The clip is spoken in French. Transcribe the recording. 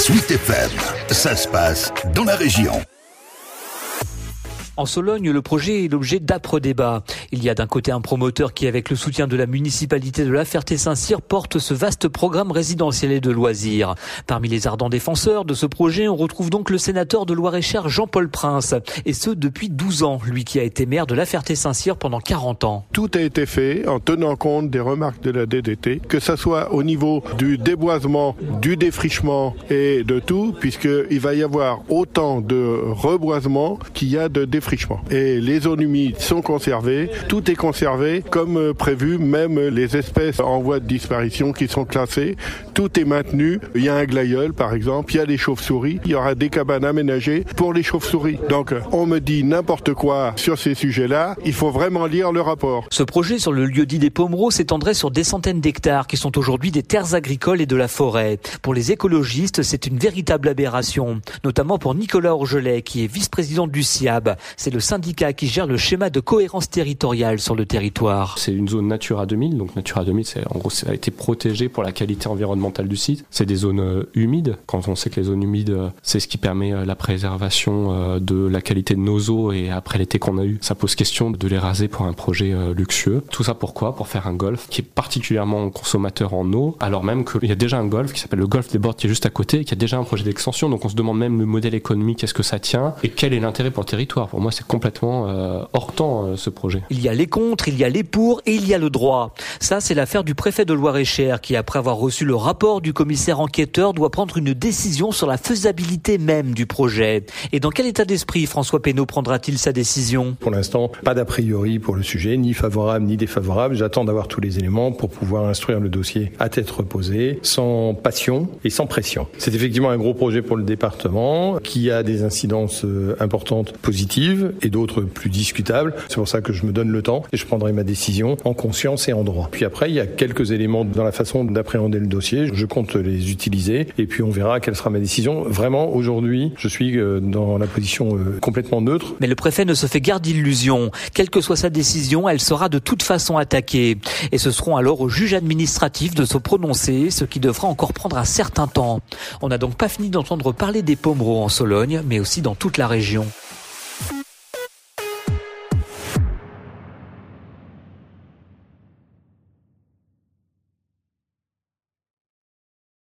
Sweet FM, ça se passe dans la région. En Sologne, le projet est l'objet d'âpres débats. Il y a d'un côté un promoteur qui, avec le soutien de la municipalité de La Ferté-Saint-Cyr, porte ce vaste programme résidentiel et de loisirs. Parmi les ardents défenseurs de ce projet, on retrouve donc le sénateur de Loire-et-Cher Jean-Paul Prince. Et ce, depuis 12 ans, lui qui a été maire de La Ferté-Saint-Cyr pendant 40 ans. Tout a été fait en tenant compte des remarques de la DDT, que ce soit au niveau du déboisement, du défrichement et de tout, puisqu'il va y avoir autant de reboisement qu'il y a de défrichement. Et les zones humides sont conservées, tout est conservé comme euh, prévu, même les espèces en voie de disparition qui sont classées, tout est maintenu. Il y a un glaïeul par exemple, il y a des chauves-souris, il y aura des cabanes aménagées pour les chauves-souris. Donc on me dit n'importe quoi sur ces sujets-là, il faut vraiment lire le rapport. Ce projet sur le lieu dit des Pomereaux s'étendrait sur des centaines d'hectares qui sont aujourd'hui des terres agricoles et de la forêt. Pour les écologistes, c'est une véritable aberration, notamment pour Nicolas Orgelet qui est vice-président du SIAB. C'est le syndicat qui gère le schéma de cohérence territoriale sur le territoire. C'est une zone Natura 2000, donc Natura 2000, c'est en gros, ça a été protégé pour la qualité environnementale du site. C'est des zones euh, humides. Quand on sait que les zones humides, euh, c'est ce qui permet euh, la préservation de la qualité de nos eaux et après l'été qu'on a eu, ça pose question de les raser pour un projet luxueux. Tout ça pourquoi Pour faire un golf qui est particulièrement consommateur en eau, alors même qu'il y a déjà un golf qui s'appelle le golf des Bordes qui est juste à côté, qui a déjà un projet d'extension. Donc on se demande même le modèle économique, est-ce que ça tient et quel est l'intérêt pour le territoire. Pour moi, c'est complètement hors temps ce projet. Y a les contre, il y a les pour et il y a le droit. Ça, c'est l'affaire du préfet de Loire-et-Cher qui, après avoir reçu le rapport du commissaire enquêteur, doit prendre une décision sur la faisabilité même du projet. Et dans quel état d'esprit François Pénaud prendra-t-il sa décision? Pour l'instant, pas d'a priori pour le sujet, ni favorable ni défavorable. J'attends d'avoir tous les éléments pour pouvoir instruire le dossier à tête reposée, sans passion et sans pression. C'est effectivement un gros projet pour le département qui a des incidences euh, importantes positives et d'autres plus discutables. C'est pour ça que je me donne le temps et je prendrai ma décision en conscience et en droit. Puis après, il y a quelques éléments dans la façon d'appréhender le dossier. Je compte les utiliser et puis on verra quelle sera ma décision. Vraiment, aujourd'hui, je suis euh, dans la position euh, complètement neutre. Mais le préfet ne se fait guère d'illusions. Quelle que soit sa décision, elle sera de toute façon attaquée. Et ce seront alors aux juges administratifs de se prononcer, ce qui devra encore prendre un certain temps. On n'a donc pas fini d'entendre parler des pommereaux en Sologne, mais aussi dans toute la région.